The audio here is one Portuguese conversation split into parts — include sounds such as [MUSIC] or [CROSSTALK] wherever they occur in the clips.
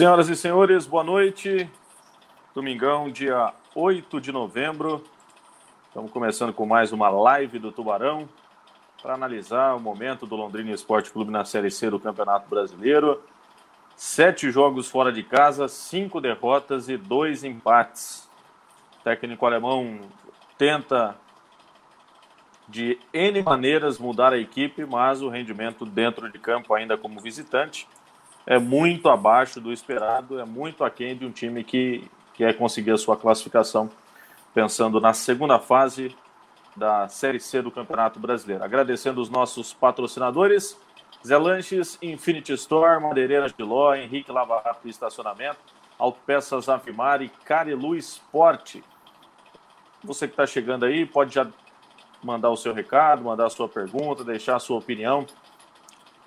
Senhoras e senhores, boa noite. Domingão, dia 8 de novembro. Estamos começando com mais uma live do Tubarão para analisar o momento do Londrina Esporte Clube na Série C do Campeonato Brasileiro. Sete jogos fora de casa, cinco derrotas e dois empates. O técnico alemão tenta de N maneiras mudar a equipe, mas o rendimento dentro de campo, ainda como visitante, é muito abaixo do esperado, é muito aquém de um time que quer conseguir a sua classificação, pensando na segunda fase da Série C do Campeonato Brasileiro. Agradecendo os nossos patrocinadores, Zé Lanches, Infinity Store, Madeireiras de Ló, Henrique Lava Rápido Estacionamento, Autopeças Avimar e Carelu Esporte. Você que está chegando aí, pode já mandar o seu recado, mandar a sua pergunta, deixar a sua opinião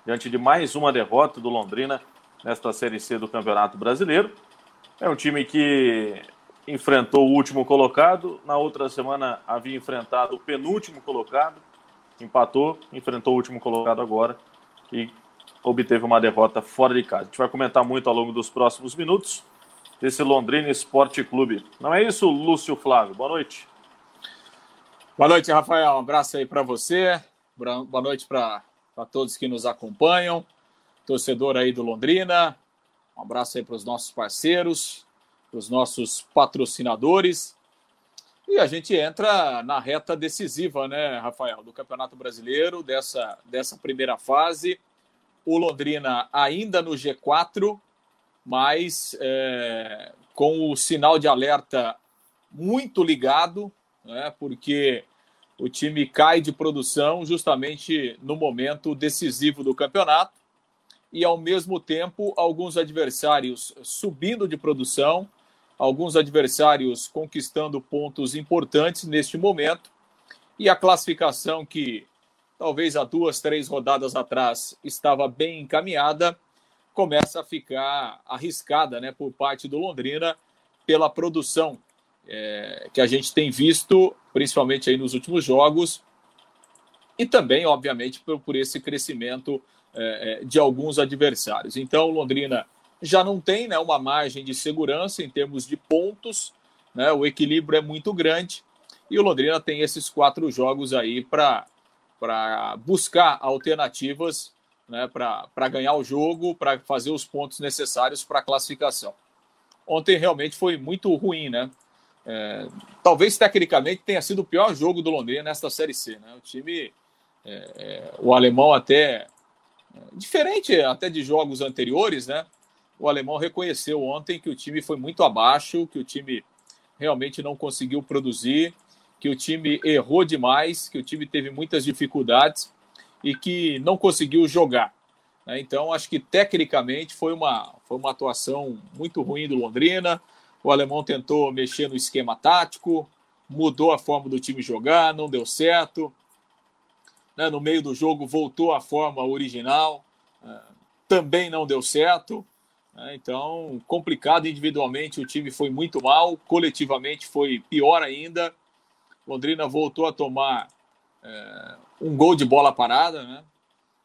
diante de mais uma derrota do Londrina nesta Série C do Campeonato Brasileiro. É um time que enfrentou o último colocado, na outra semana havia enfrentado o penúltimo colocado, empatou, enfrentou o último colocado agora e obteve uma derrota fora de casa. A gente vai comentar muito ao longo dos próximos minutos desse Londrina Esporte Clube. Não é isso, Lúcio Flávio? Boa noite. Boa noite, Rafael. Um abraço aí para você. Boa noite para todos que nos acompanham. Torcedor aí do Londrina. Um abraço aí para os nossos parceiros, para os nossos patrocinadores. E a gente entra na reta decisiva, né, Rafael, do Campeonato Brasileiro, dessa, dessa primeira fase. O Londrina ainda no G4, mas é, com o sinal de alerta muito ligado né, porque o time cai de produção justamente no momento decisivo do campeonato e, ao mesmo tempo, alguns adversários subindo de produção, alguns adversários conquistando pontos importantes neste momento e a classificação que talvez há duas, três rodadas atrás estava bem encaminhada, começa a ficar arriscada né, por parte do Londrina pela produção é, que a gente tem visto, principalmente aí nos últimos jogos, e também, obviamente, por, por esse crescimento é, é de alguns adversários. Então, Londrina já não tem né, uma margem de segurança em termos de pontos, né, o equilíbrio é muito grande, e o Londrina tem esses quatro jogos aí para buscar alternativas né, para ganhar o jogo, para fazer os pontos necessários para a classificação. Ontem realmente foi muito ruim, né? É, talvez tecnicamente tenha sido o pior jogo do Londrina nesta Série C. Né? O time, é, é, o alemão até, é, diferente até de jogos anteriores, né? o alemão reconheceu ontem que o time foi muito abaixo, que o time realmente não conseguiu produzir, que o time errou demais, que o time teve muitas dificuldades e que não conseguiu jogar. Né? Então, acho que tecnicamente foi uma, foi uma atuação muito ruim do Londrina. O alemão tentou mexer no esquema tático, mudou a forma do time jogar, não deu certo. Né, no meio do jogo voltou à forma original, é, também não deu certo. Né, então, complicado individualmente, o time foi muito mal, coletivamente foi pior ainda. Londrina voltou a tomar é, um gol de bola parada, né?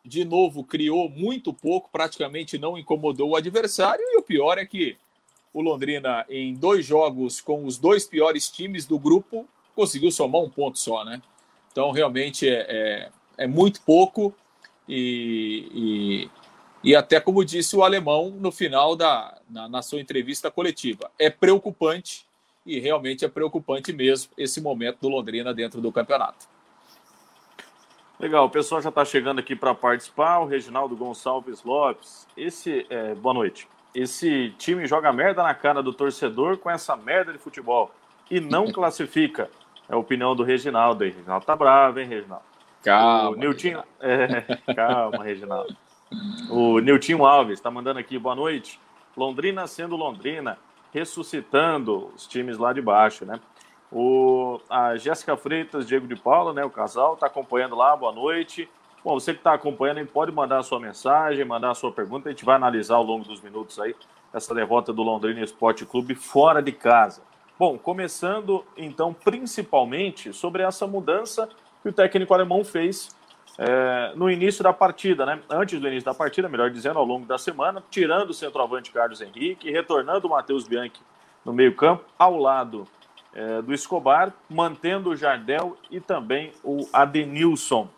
De novo, criou muito pouco, praticamente não incomodou o adversário, e o pior é que o Londrina, em dois jogos com os dois piores times do grupo, conseguiu somar um ponto só, né? Então, realmente é, é, é muito pouco e, e, e, até como disse o alemão no final da na, na sua entrevista coletiva, é preocupante e realmente é preocupante mesmo esse momento do Londrina dentro do campeonato. Legal, o pessoal já está chegando aqui para participar. O Reginaldo Gonçalves Lopes. Esse, é, boa noite esse time joga merda na cara do torcedor com essa merda de futebol e não [LAUGHS] classifica. É a opinião do Reginaldo aí. Reginaldo tá bravo, hein, Reginaldo? Calma. O Nilton... [LAUGHS] É, calma, Reginaldo. O Nilton Alves está mandando aqui, boa noite. Londrina sendo Londrina, ressuscitando os times lá de baixo, né? O, a Jéssica Freitas, Diego de Paula, né? O casal, está acompanhando lá, boa noite. Bom, você que está acompanhando, pode mandar a sua mensagem, mandar a sua pergunta. A gente vai analisar ao longo dos minutos aí essa derrota do Londrina Esporte Clube fora de casa. Bom, começando então principalmente sobre essa mudança que o técnico alemão fez é, no início da partida, né? Antes do início da partida, melhor dizendo, ao longo da semana, tirando o centroavante Carlos Henrique, retornando o Matheus Bianchi no meio-campo, ao lado é, do Escobar, mantendo o Jardel e também o Adenilson.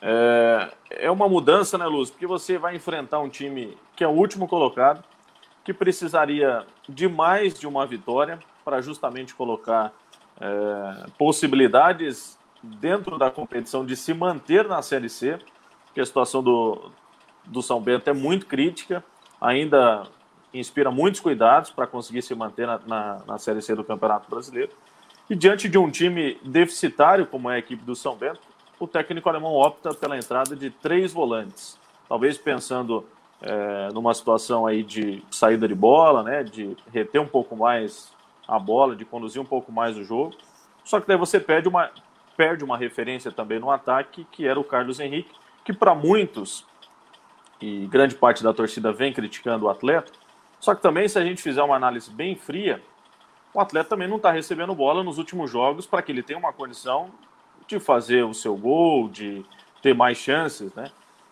É, é uma mudança, né, Luz? Porque você vai enfrentar um time que é o último colocado, que precisaria de mais de uma vitória para justamente colocar é, possibilidades dentro da competição de se manter na Série C, porque a situação do, do São Bento é muito crítica, ainda inspira muitos cuidados para conseguir se manter na, na, na, Série C do Campeonato Brasileiro. E diante de um time deficitário, como é a equipe do São Bento, o técnico alemão opta pela entrada de três volantes. Talvez pensando é, numa situação aí de saída de bola, né, de reter um pouco mais a bola, de conduzir um pouco mais o jogo. Só que daí você perde uma, perde uma referência também no ataque, que era o Carlos Henrique, que para muitos, e grande parte da torcida vem criticando o atleta, só que também, se a gente fizer uma análise bem fria, o atleta também não está recebendo bola nos últimos jogos para que ele tenha uma condição de fazer o seu gol, de ter mais chances, né?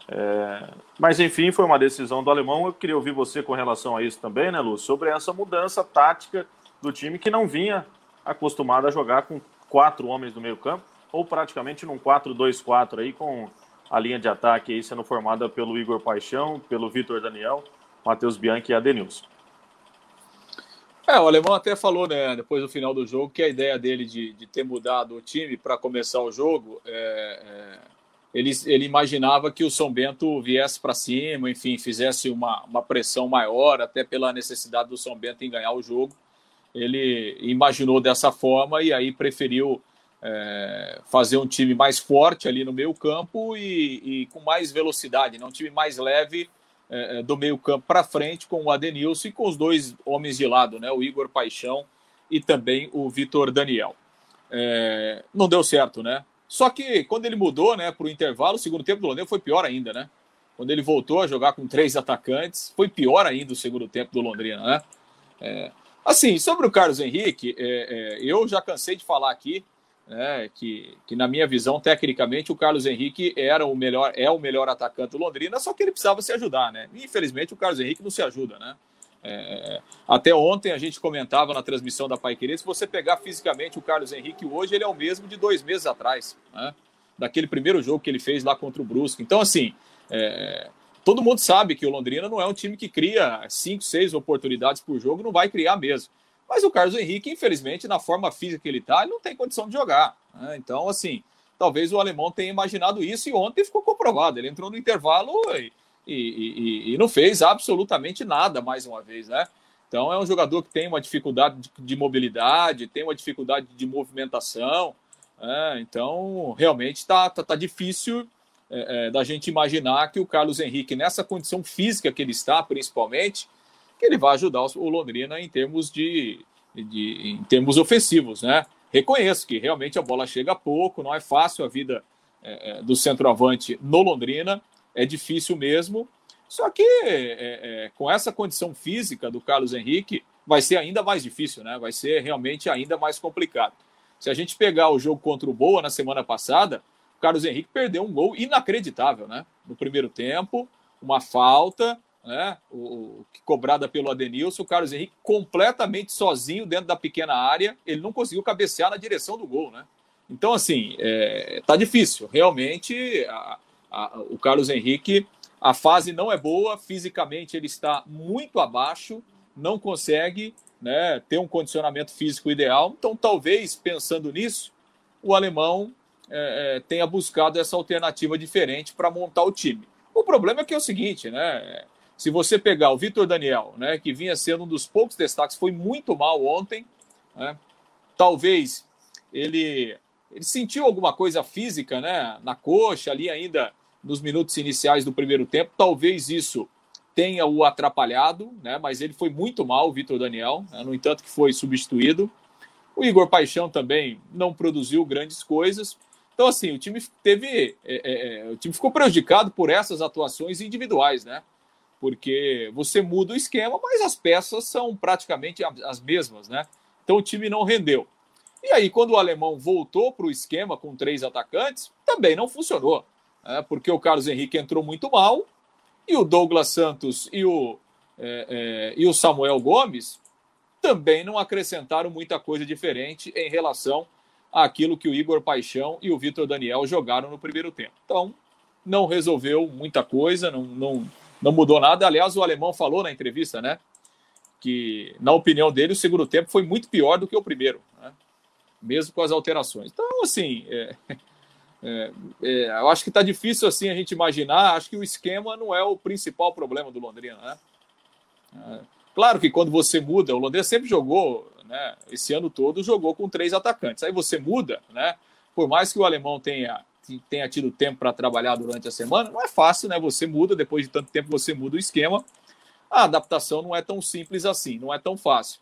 É... mas enfim, foi uma decisão do alemão. Eu queria ouvir você com relação a isso também, né, Lu? Sobre essa mudança tática do time que não vinha acostumado a jogar com quatro homens no meio campo ou praticamente num 4-2-4 aí, com a linha de ataque aí sendo formada pelo Igor Paixão, pelo Vitor Daniel, Matheus Bianchi e Adenilson. É, o Alemão até falou, né, depois do final do jogo, que a ideia dele de, de ter mudado o time para começar o jogo, é, é, ele, ele imaginava que o São Bento viesse para cima, enfim, fizesse uma, uma pressão maior, até pela necessidade do São Bento em ganhar o jogo. Ele imaginou dessa forma e aí preferiu é, fazer um time mais forte ali no meio campo e, e com mais velocidade, né? um time mais leve é, é do meio campo para frente com o Adenilson e com os dois homens de lado, né? o Igor Paixão e também o Vitor Daniel. É, não deu certo, né? Só que quando ele mudou né, para o intervalo, o segundo tempo do Londrina foi pior ainda, né? Quando ele voltou a jogar com três atacantes, foi pior ainda o segundo tempo do Londrina, né? É, assim, sobre o Carlos Henrique, é, é, eu já cansei de falar aqui né, que, que na minha visão, tecnicamente, o Carlos Henrique era o melhor, é o melhor atacante do Londrina, só que ele precisava se ajudar, né? Infelizmente, o Carlos Henrique não se ajuda, né? É, até ontem a gente comentava na transmissão da Pai Querer, se você pegar fisicamente o Carlos Henrique hoje, ele é o mesmo de dois meses atrás, né? daquele primeiro jogo que ele fez lá contra o Brusque. Então, assim, é, todo mundo sabe que o Londrina não é um time que cria cinco, seis oportunidades por jogo, não vai criar mesmo. Mas o Carlos Henrique, infelizmente, na forma física que ele está, ele não tem condição de jogar. Né? Então, assim, talvez o alemão tenha imaginado isso e ontem ficou comprovado. Ele entrou no intervalo e, e, e, e não fez absolutamente nada mais uma vez, né? Então é um jogador que tem uma dificuldade de, de mobilidade, tem uma dificuldade de movimentação. Né? Então, realmente está tá, tá difícil é, é, da gente imaginar que o Carlos Henrique, nessa condição física que ele está, principalmente, que ele vai ajudar o Londrina em termos de, de em termos ofensivos, né? Reconheço que realmente a bola chega pouco, não é fácil a vida é, é, do centroavante no Londrina, é difícil mesmo. Só que é, é, com essa condição física do Carlos Henrique, vai ser ainda mais difícil, né? Vai ser realmente ainda mais complicado. Se a gente pegar o jogo contra o Boa na semana passada, o Carlos Henrique perdeu um gol inacreditável, né? No primeiro tempo, uma falta, né? O, o, cobrada pelo Adenilson, o Carlos Henrique completamente sozinho dentro da pequena área, ele não conseguiu cabecear na direção do gol, né? Então, assim, é, tá difícil. Realmente, a, a, o Carlos Henrique, a fase não é boa, fisicamente ele está muito abaixo, não consegue né, ter um condicionamento físico ideal. Então, talvez, pensando nisso, o alemão é, é, tenha buscado essa alternativa diferente para montar o time. O problema é que é o seguinte, né? Se você pegar o Vitor Daniel, né, que vinha sendo um dos poucos destaques, foi muito mal ontem. Né? Talvez ele, ele sentiu alguma coisa física né, na coxa, ali ainda nos minutos iniciais do primeiro tempo. Talvez isso tenha o atrapalhado, né, mas ele foi muito mal, o Vitor Daniel, né, no entanto que foi substituído. O Igor Paixão também não produziu grandes coisas. Então, assim, o time teve. É, é, é o time ficou prejudicado por essas atuações individuais, né? Porque você muda o esquema, mas as peças são praticamente as mesmas, né? Então o time não rendeu. E aí, quando o alemão voltou para o esquema com três atacantes, também não funcionou, né? porque o Carlos Henrique entrou muito mal e o Douglas Santos e o, é, é, e o Samuel Gomes também não acrescentaram muita coisa diferente em relação àquilo que o Igor Paixão e o Vitor Daniel jogaram no primeiro tempo. Então, não resolveu muita coisa, não, não, não mudou nada. Aliás, o alemão falou na entrevista, né? Que, na opinião dele, o segundo tempo foi muito pior do que o primeiro, né? mesmo com as alterações. Então, assim, é, é, é, eu acho que está difícil assim a gente imaginar. Acho que o esquema não é o principal problema do Londrina, né? É, claro que quando você muda, o Londrina sempre jogou, né? Esse ano todo jogou com três atacantes. Aí você muda, né? Por mais que o alemão tenha tenha tido tempo para trabalhar durante a semana, não é fácil, né? Você muda, depois de tanto tempo você muda o esquema. A adaptação não é tão simples assim, não é tão fácil.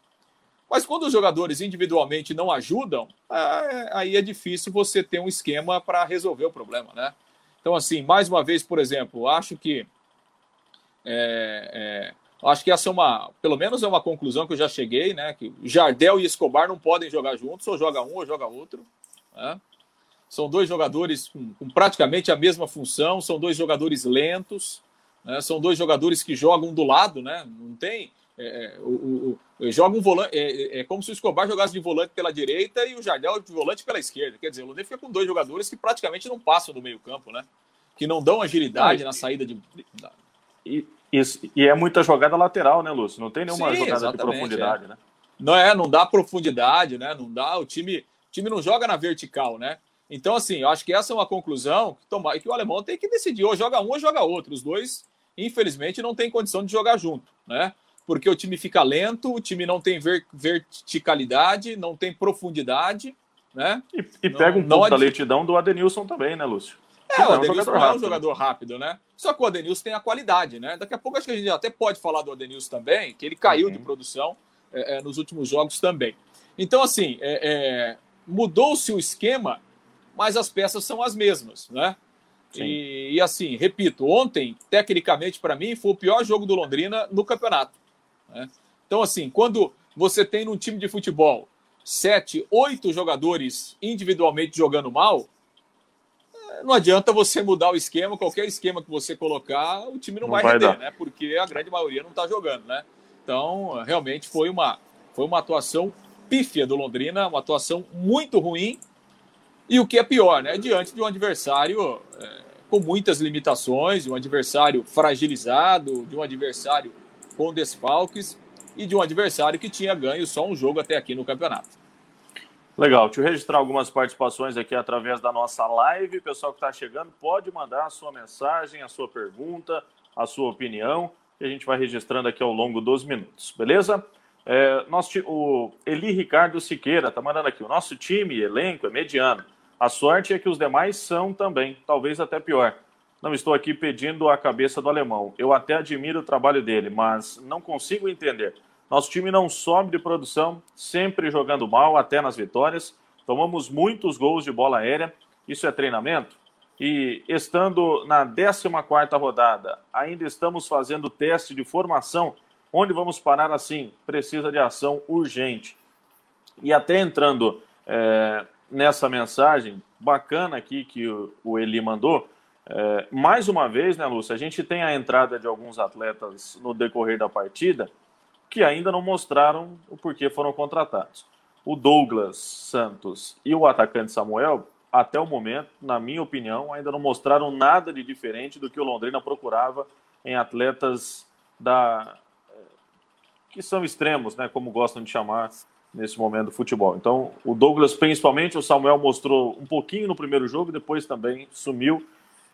Mas quando os jogadores individualmente não ajudam, é, aí é difícil você ter um esquema para resolver o problema, né? Então, assim, mais uma vez, por exemplo, acho que é, é, acho que essa é uma, pelo menos é uma conclusão que eu já cheguei, né? Que Jardel e Escobar não podem jogar juntos, ou joga um ou joga outro. Né? São dois jogadores com, com, praticamente a mesma função, são dois jogadores lentos, né? são dois jogadores que jogam do lado, né? Não tem. É, é o, o, joga um volante. É, é, como se o Escobar jogasse de volante pela direita e o Jardel de volante pela esquerda. Quer dizer, o Londrina fica com dois jogadores que praticamente não passam do meio-campo, né? Que não dão agilidade não, na saída de. E, e, e, é muita jogada lateral, né, Lúcio? Não tem nenhuma Sim, jogada de profundidade, é. né? Não é, não dá profundidade, né? Não dá. O time, o time não joga na vertical, né? Então, assim, eu acho que essa é uma conclusão que, toma, que o alemão tem que decidir. Ou joga um ou joga outro. Os dois, infelizmente, não tem condição de jogar junto, né? porque o time fica lento, o time não tem ver, verticalidade, não tem profundidade, né? E, e não, pega um pouco da lentidão do Adenilson também, né, Lúcio? É, o Adenilson não é um jogador rápido, né? Só que o Adenilson tem a qualidade, né? Daqui a pouco acho que a gente até pode falar do Adenilson também, que ele caiu uhum. de produção é, é, nos últimos jogos também. Então, assim, é, é mudou-se o esquema, mas as peças são as mesmas, né? E, e, assim, repito, ontem, tecnicamente, para mim, foi o pior jogo do Londrina no campeonato. Né? Então, assim, quando você tem num time de futebol sete, oito jogadores individualmente jogando mal, é, não adianta você mudar o esquema, qualquer esquema que você colocar, o time não, não vai, vai render, né? Porque a grande maioria não está jogando, né? Então, realmente foi uma, foi uma atuação pífia do Londrina, uma atuação muito ruim. E o que é pior, né? Diante de um adversário é, com muitas limitações, de um adversário fragilizado, de um adversário com desfalques e de um adversário que tinha ganho só um jogo até aqui no campeonato. Legal, deixa eu registrar algumas participações aqui através da nossa live. Pessoal que está chegando, pode mandar a sua mensagem, a sua pergunta, a sua opinião, que a gente vai registrando aqui ao longo dos minutos, beleza? É, nosso, o Eli Ricardo Siqueira está mandando aqui: o nosso time, elenco, é mediano. A sorte é que os demais são também, talvez até pior. Não estou aqui pedindo a cabeça do alemão. Eu até admiro o trabalho dele, mas não consigo entender. Nosso time não sobe de produção, sempre jogando mal, até nas vitórias. Tomamos muitos gols de bola aérea. Isso é treinamento? E estando na 14 rodada, ainda estamos fazendo teste de formação. Onde vamos parar assim? Precisa de ação urgente. E até entrando é, nessa mensagem bacana aqui que o, Eli mandou, é, mais uma vez, né, Lúcia, a gente tem a entrada de alguns atletas no decorrer da partida que ainda não mostraram o porquê foram contratados. O Douglas Santos e o atacante Samuel, até o momento, na minha opinião, ainda não mostraram nada de diferente do que o Londrina procurava em atletas da que são extremos, né, como gostam de chamar nesse momento do futebol. Então, o Douglas, principalmente, o Samuel mostrou um pouquinho no primeiro jogo, depois também sumiu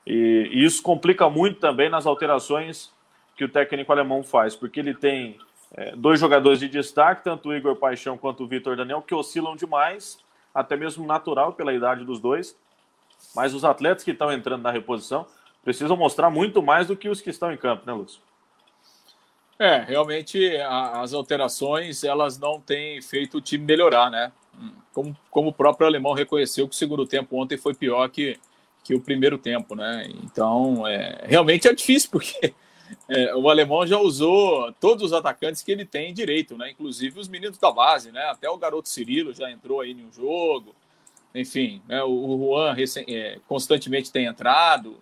e, e isso complica muito também nas alterações que o técnico alemão faz, porque ele tem é, dois jogadores de destaque, tanto o Igor Paixão quanto o Vitor Daniel, que oscilam demais, até mesmo natural pela idade dos dois. Mas os atletas que estão entrando na reposição precisam mostrar muito mais do que os que estão em campo, né, Lúcio? É, realmente a, as alterações elas não têm feito o time melhorar, né? Como, como o próprio alemão reconheceu que o segundo tempo ontem foi pior que, que o primeiro tempo, né? Então, é, realmente é difícil, [LAUGHS] porque é, o alemão já usou todos os atacantes que ele tem direito, né? Inclusive os meninos da base, né? Até o garoto Cirilo já entrou aí em um jogo. enfim, né, o Juan é, constantemente tem entrado.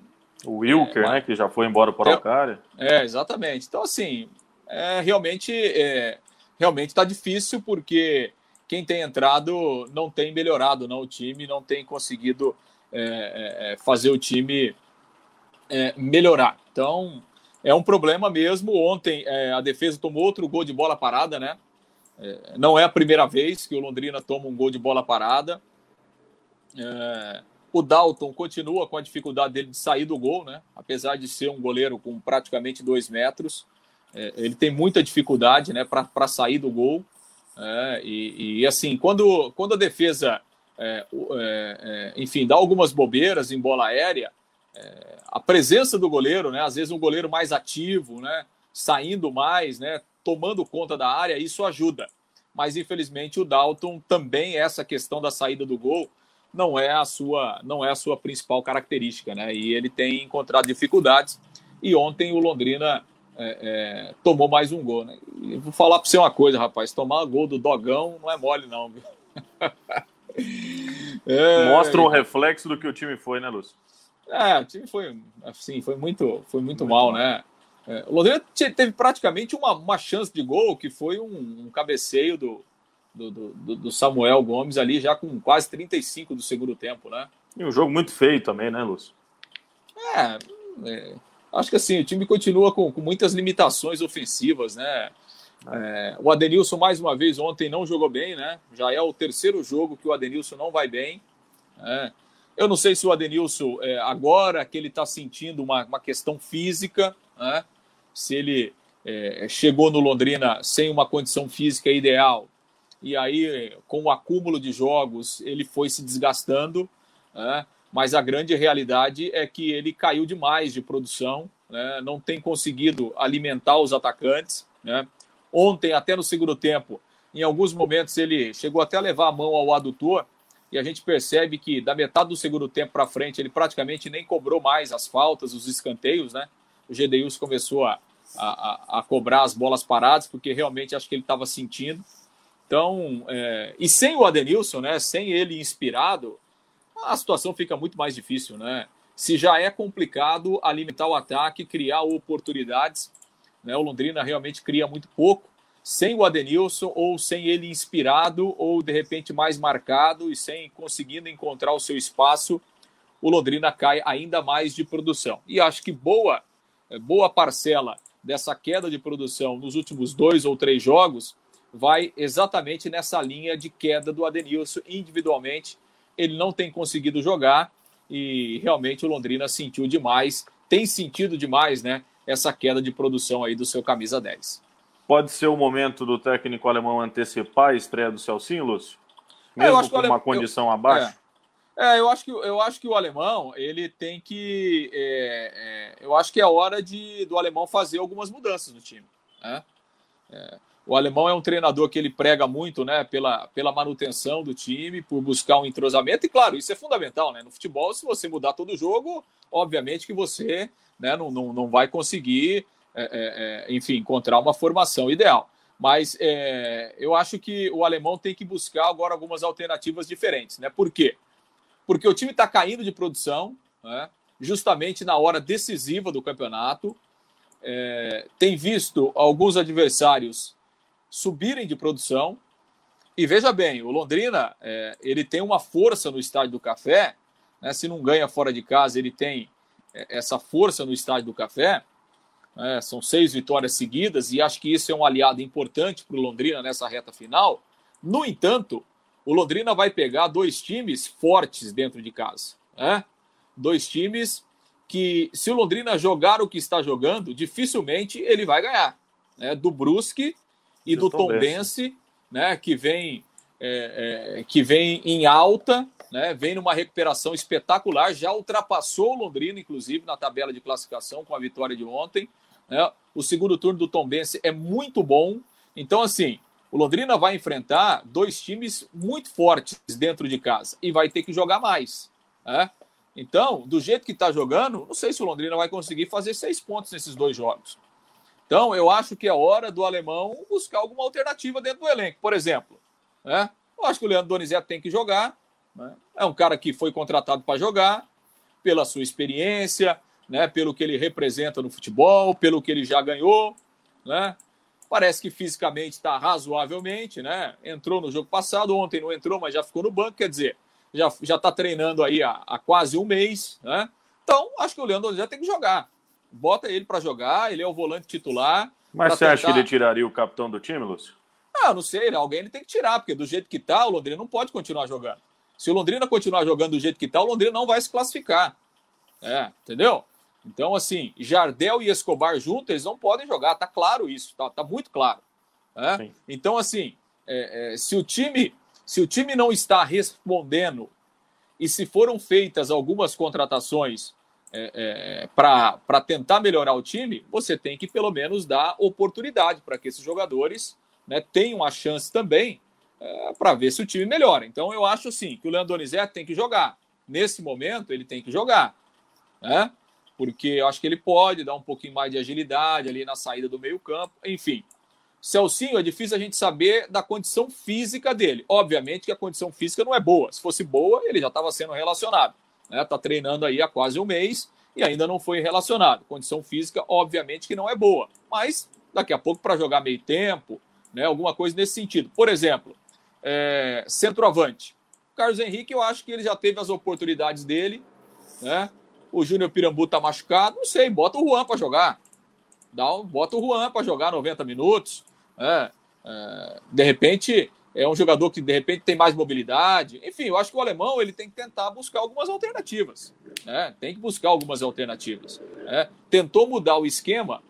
O Wilker, é, né, que já foi embora para o Araucária. É, exatamente. Então, assim, é, realmente é, realmente está difícil porque quem tem entrado não tem melhorado não, o time, não tem conseguido é, é, é fazer o time é, melhorar. Então, é um problema mesmo. Ontem a defesa tomou outro gol de bola parada, né? não é a primeira vez que o Londrina toma um gol de bola parada. o Dalton continua com a dificuldade dele de sair do gol, né? Apesar de ser um goleiro com praticamente dois metros. É, ele tem muita dificuldade né, para sair do gol. É, e, e, assim, quando, quando a defesa, é, é, é enfim, dá algumas bobeiras em bola aérea, a presença do goleiro, né, às vezes um goleiro mais ativo, né, saindo mais, né, tomando conta da área, isso ajuda. Mas infelizmente o Dalton também essa questão da saída do gol não é a sua não é a sua principal característica, né? E ele tem encontrado dificuldades. E ontem o Londrina é, é, tomou mais um gol. Né? E vou falar para você uma coisa, rapaz: tomar gol do Dogão não é mole, não. [LAUGHS] é, Mostra um reflexo do que o time foi, né, Lúcio? É, o time foi, assim, foi muito, foi muito, muito mal, mal, né? É, o Londrina teve praticamente uma, uma chance de gol, que foi um, um cabeceio do, do, do, do, Samuel Gomes ali, já com quase 35 do segundo tempo, né? E um jogo muito feio também, né, Lúcio? É, é acho que assim, o time continua com, com muitas limitações ofensivas, né? É, o Adenilson, mais uma vez, ontem não jogou bem, né? Já é o terceiro jogo que o Adenilson não vai bem. É. Eu não sei se o Adenilson, é, agora que ele está sentindo uma, uma questão física, né? se ele é, chegou no Londrina sem uma condição física ideal, e aí, com o acúmulo de jogos, ele foi se desgastando. Né? Mas a grande realidade é que ele caiu demais de produção, né? não tem conseguido alimentar os atacantes. Né? Ontem, até no segundo tempo, em alguns momentos ele chegou até a levar a mão ao adutor, e a gente percebe que da metade do segundo tempo para frente ele praticamente nem cobrou mais as faltas, os escanteios. Né? O Gedeus começou a, a, a, cobrar as bolas paradas, porque realmente acho que ele estava sentindo. Então, é... e sem o Adenilson, né, sem ele inspirado, a situação fica muito mais difícil, né? Se já é complicado alimentar o ataque, criar oportunidades, né? O Londrina realmente cria muito pouco, sem o Adenilson, ou sem ele inspirado, ou de repente mais marcado e sem conseguindo encontrar o seu espaço, o Londrina cai ainda mais de produção. E acho que boa, boa parcela dessa queda de produção nos últimos dois ou três jogos vai exatamente nessa linha de queda do Adenilson individualmente ele não tem conseguido jogar e realmente o Londrina sentiu demais, tem sentido demais, né? Essa queda de produção aí do seu camisa 10. Pode ser o momento do técnico alemão antecipar a estreia do Celcinho, Lúcio? É, Mesmo é, com uma condição eu, abaixo? É. é. eu, acho que, eu acho que o alemão, ele tem que. É, é, eu acho que é hora de, do alemão fazer algumas mudanças no time. Né? É, o alemão é um treinador que ele prega muito, né, pela, pela manutenção do time, por buscar um entrosamento, e claro, isso é fundamental, né? No futebol, se você mudar todo o jogo, obviamente que você né, não, não, não vai conseguir, é, é, é enfim, encontrar uma formação ideal. Mas é, eu acho que o alemão tem que buscar agora algumas alternativas diferentes, né? Por quê? Porque o time está caindo de produção, né, justamente na hora decisiva do campeonato. É, tem visto alguns adversários subirem de produção. E veja bem, o Londrina é, ele tem uma força no estádio do Café. Né? Se não ganha fora de casa, ele tem é, essa força no estádio do Café. Né? São seis vitórias seguidas e acho que isso é um aliado importante para o Londrina nessa reta final. No entanto, o Londrina vai pegar dois times fortes dentro de casa. Né? Dois times que, se o Londrina jogar o que está jogando, dificilmente ele vai ganhar. Né? Do Brusque e do Tombense, né, que vem é, é, que vem em alta, né, vem numa recuperação espetacular, já ultrapassou o Londrina, inclusive, na tabela de classificação com a vitória de ontem. Né? O segundo turno do Tombense é muito bom. Então, assim, o Londrina vai enfrentar dois times muito fortes dentro de casa e vai ter que jogar mais. Né? Então, do jeito que está jogando, não sei se o Londrina vai conseguir fazer seis pontos nesses dois jogos. Então, eu acho que é hora do alemão buscar alguma alternativa dentro do elenco. Por exemplo, né? eu acho que o Leandro Donizete tem que jogar, Né? É um cara que foi contratado para jogar, pela sua experiência, né, pelo que ele representa no futebol, pelo que ele já ganhou, né? Parece que fisicamente está razoavelmente, né? Entrou no jogo passado, ontem não entrou, mas já ficou no banco, quer dizer, já está treinando aí há, há, quase um mês, né? Então, acho que o Leandro já tem que jogar. Bota ele para jogar, ele é o volante titular. Mas você tentar... acha que ele tiraria o capitão do time, Lúcio? Ah, não sei, alguém ele tem que tirar, porque do jeito que está, o Londrina não pode continuar jogando. Se o Londrina continuar jogando do jeito que está, o Londrina não vai se classificar. É, entendeu? Então, assim, Jardel e Escobar juntos, eles não podem jogar, tá claro isso, tá, tá muito claro. É? Então, assim, é, é, se o time se o time não está respondendo e se foram feitas algumas contratações é, é para tentar melhorar o time, você tem que pelo menos dar oportunidade para que esses jogadores né, tenham a chance também é, para ver se o time melhora. Então eu acho sim que o Leandro Donizete tem que jogar. Nesse momento, ele tem que jogar. Né? Porque eu acho que ele pode dar um pouquinho mais de agilidade ali na saída do meio-campo. Enfim, Celcinho, é difícil a gente saber da condição física dele. Obviamente que a condição física não é boa. Se fosse boa, ele já estava sendo relacionado. Está né? Tá treinando aí há quase um mês e ainda não foi relacionado. Condição física, obviamente, que não é boa. Mas daqui a pouco, para jogar meio tempo, né? alguma coisa nesse sentido. Por exemplo, é, centroavante. Carlos Henrique, eu acho que ele já teve as oportunidades dele. Né? O Júnior Pirambu está machucado. Não sei, bota o Juan para jogar. Dá um, bota o Juan para jogar 90 minutos. É, é, de repente, é um jogador que de repente tem mais mobilidade. Enfim, eu acho que o alemão ele tem que tentar buscar algumas alternativas. Né? Tem que buscar algumas alternativas. Né? Tentou mudar o esquema,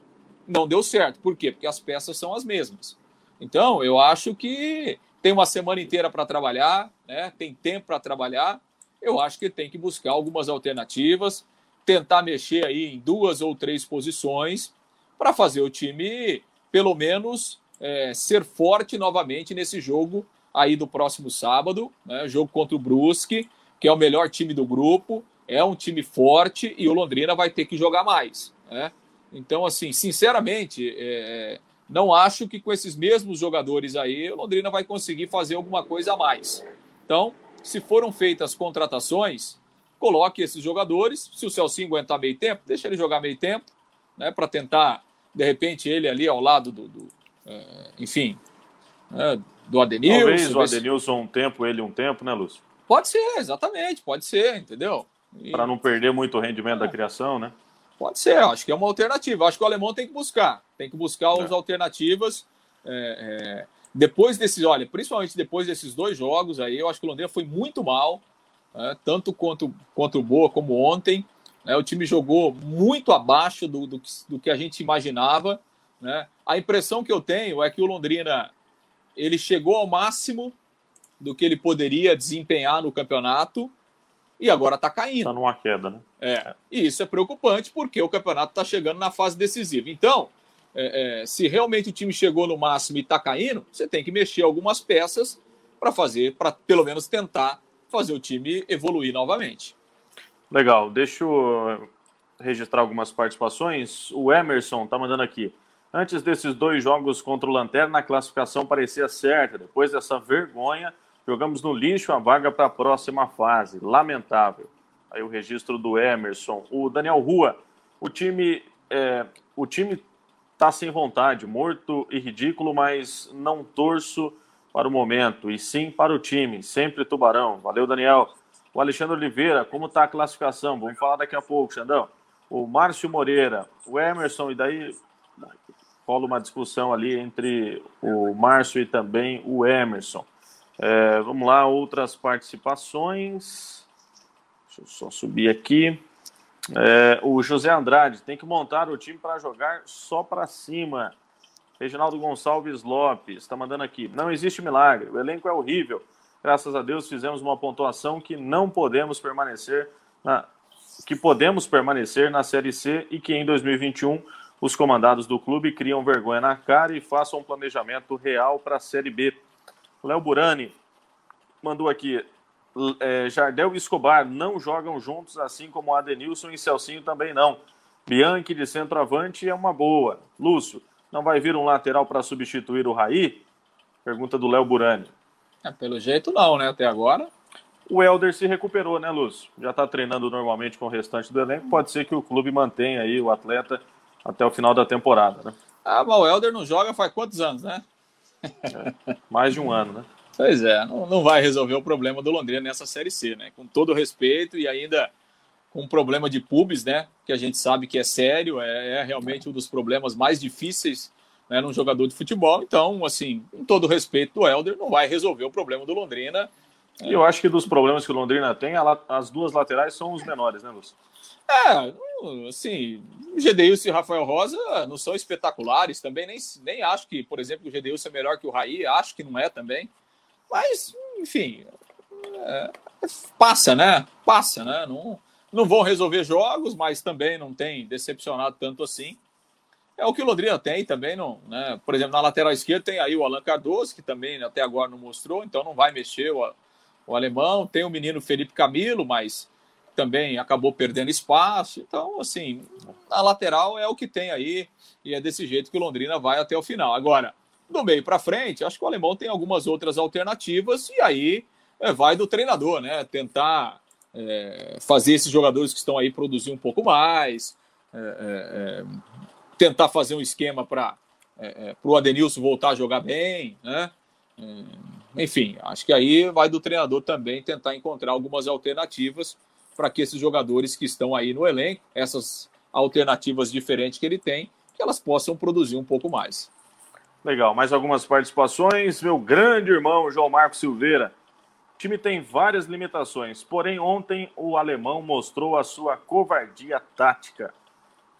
não deu certo. Por quê? Porque as peças são as mesmas. Então, eu acho que tem uma semana inteira para trabalhar, né? tem tempo para trabalhar. Eu acho que tem que buscar algumas alternativas, tentar mexer aí em duas ou três posições para fazer o time, pelo menos, é, ser forte novamente nesse jogo aí do próximo sábado, né? jogo contra o Brusque, que é o melhor time do grupo, é um time forte e o Londrina vai ter que jogar mais. Né? Então, assim, sinceramente, é, não acho que com esses mesmos jogadores aí, o Londrina vai conseguir fazer alguma coisa a mais. Então, se foram feitas contratações, coloque esses jogadores. Se o Celcinho aguentar meio tempo, deixa ele jogar meio tempo, né, para tentar de repente ele ali ao lado do, do é, enfim, né, do Adenilson. Talvez o Adenilson um tempo, ele um tempo, né, Lúcio? Pode ser, exatamente, pode ser, entendeu? E... Para não perder muito o rendimento é. da criação, né? Pode ser, acho que é uma alternativa. Acho que o alemão tem que buscar, tem que buscar é. as alternativas. É, é, depois desses, olha, principalmente depois desses dois jogos aí, eu acho que o Londrina foi muito mal, né, tanto quanto, quanto o Boa como ontem. Né, o time jogou muito abaixo do, do, do que a gente imaginava. Né? A impressão que eu tenho é que o Londrina ele chegou ao máximo do que ele poderia desempenhar no campeonato e agora está caindo. Está numa queda, né? É, e isso é preocupante porque o campeonato está chegando na fase decisiva. Então, é, é, se realmente o time chegou no máximo e está caindo, você tem que mexer algumas peças para fazer, para pelo menos tentar fazer o time evoluir novamente. Legal, deixa eu registrar algumas participações. O Emerson está mandando aqui. Antes desses dois jogos contra o Lanterna, a classificação parecia certa. Depois dessa vergonha, jogamos no lixo a vaga para a próxima fase. Lamentável. Aí o registro do Emerson. O Daniel Rua. O time, é, o time tá sem vontade, morto e ridículo, mas não torço para o momento, e sim para o time. Sempre Tubarão. Valeu, Daniel. O Alexandre Oliveira, como está a classificação? Vamos falar daqui a pouco, Xandão. O Márcio Moreira, o Emerson, e daí rola uma discussão ali entre o Márcio e também o Emerson. É, vamos lá, outras participações. Deixa eu só subir aqui. É, o José Andrade tem que montar o time para jogar só para cima. Reginaldo Gonçalves Lopes está mandando aqui. Não existe milagre. O elenco é horrível graças a Deus fizemos uma pontuação que não podemos permanecer na que podemos permanecer na Série C e que em 2021 os comandados do clube criam vergonha na cara e façam um planejamento real para a Série B. Léo Burani mandou aqui: é, Jardel e Escobar não jogam juntos, assim como Adenilson e Celcinho também não. Bianchi de centroavante é uma boa. Lúcio, não vai vir um lateral para substituir o Raí? Pergunta do Léo Burani. É, pelo jeito não, né? Até agora. O Helder se recuperou, né, Lúcio? Já está treinando normalmente com o restante do elenco. Pode ser que o clube mantenha aí o atleta até o final da temporada, né? Ah, mas o Helder não joga faz quantos anos, né? É, mais de um ano, né? Pois é, não, não vai resolver o problema do Londrina nessa Série C, né? Com todo respeito e ainda com um problema de pubs, né? Que a gente sabe que é sério, é, é realmente um dos problemas mais difíceis né, num jogador de futebol. Então, assim, com todo respeito do Helder, não vai resolver o problema do Londrina. E eu acho que dos problemas que o Londrina tem, as duas laterais são os menores, né, Lúcio? É, assim, o Gedeilson e o Rafael Rosa não são espetaculares também, nem, nem acho que, por exemplo, o Gedeilson é melhor que o Raí, acho que não é também. Mas, enfim, é, passa, né? Passa, né? Não, não vão resolver jogos, mas também não tem decepcionado tanto assim. É o que o Londrina tem também, não, né? Por exemplo, na lateral esquerda tem aí o Alan Cardoso, que também até agora não mostrou, então não vai mexer o, o alemão. Tem o menino Felipe Camilo, mas também acabou perdendo espaço. Então, assim, a lateral é o que tem aí e é desse jeito que o Londrina vai até o final. Agora, do meio para frente, acho que o alemão tem algumas outras alternativas e aí é, vai do treinador, né? Tentar é, fazer esses jogadores que estão aí produzir um pouco mais, é, é, é tentar fazer um esquema para é, o Adenilson voltar a jogar bem, né? enfim, acho que aí vai do treinador também tentar encontrar algumas alternativas para que esses jogadores que estão aí no elenco, essas alternativas diferentes que ele tem, que elas possam produzir um pouco mais. Legal, mais algumas participações. Meu grande irmão João Marcos Silveira. O time tem várias limitações, porém ontem o alemão mostrou a sua covardia tática.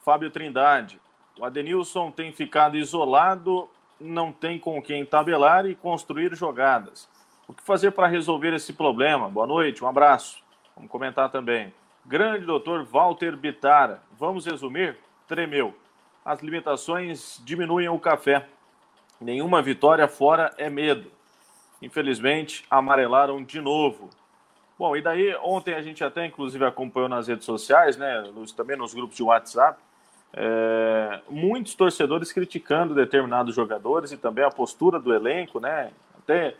Fábio Trindade. O Adenilson tem ficado isolado, não tem com quem tabelar e construir jogadas. O que fazer para resolver esse problema? Boa noite, um abraço. Vamos comentar também. Grande doutor Walter Bitara. Vamos resumir? Tremeu. As limitações diminuem o café. Nenhuma vitória fora é medo. Infelizmente, amarelaram de novo. Bom, e daí ontem a gente até inclusive acompanhou nas redes sociais, né, também nos grupos de WhatsApp, é, muitos torcedores criticando determinados jogadores e também a postura do elenco, né, até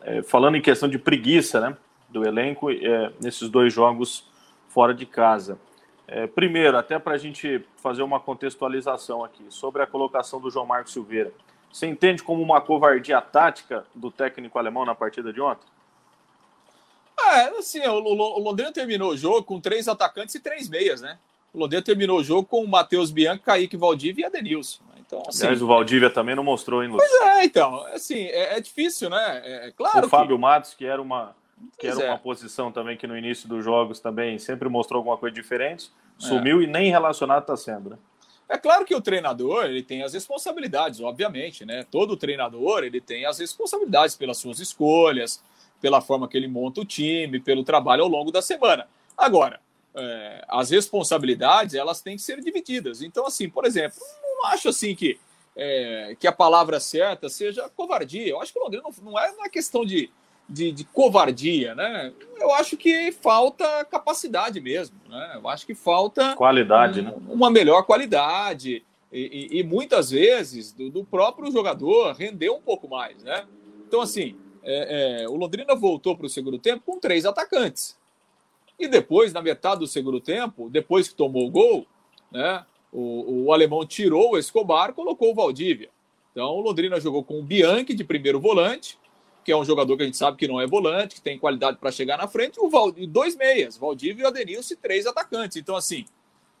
é, falando em questão de preguiça, né, do elenco é, nesses dois jogos fora de casa. É, primeiro, até para a gente fazer uma contextualização aqui sobre a colocação do João Marcos Silveira. Você entende como uma covardia tática do técnico alemão na partida de ontem? É, assim, o, o Londrina terminou o jogo com três atacantes e três meias, né? O Londrina terminou o jogo com o Matheus Bianchi, Kaique Valdívia e Adenilson. Então, assim, Aliás, o Valdívia também não mostrou, hein, Lúcio? Pois é, então, assim, é, é difícil, né? É, é claro. O Fábio Matos, que era uma que era uma é. posição também que no início dos jogos também sempre mostrou alguma coisa diferente, é. sumiu é. e nem relacionado está sendo, né? É claro que o treinador ele tem as responsabilidades, obviamente, né? Todo treinador ele tem as responsabilidades pelas suas escolhas, pela forma que ele monta o time, pelo trabalho ao longo da semana. Agora, é, as responsabilidades elas têm que ser divididas. Então, assim, por exemplo, não acho assim que é, que a palavra certa seja covardia. Eu acho que o Londrina não, não é uma questão de de, de, covardia, né? Eu acho que falta capacidade mesmo, né? Eu acho que falta qualidade, um, né? Uma melhor qualidade e, e, e muitas vezes do, do, próprio jogador render um pouco mais, né? Então assim, é, é, o Londrina voltou para o segundo tempo com três atacantes e depois na metade do segundo tempo, depois que tomou o gol, né? O, o alemão tirou o Escobar, colocou o Valdívia. Então o Londrina jogou com o Bianchi de primeiro volante que é um jogador que a gente sabe que não é volante, que tem qualidade para chegar na frente, o Val... dois meias, Valdívio e Adenilson, três atacantes. Então, assim,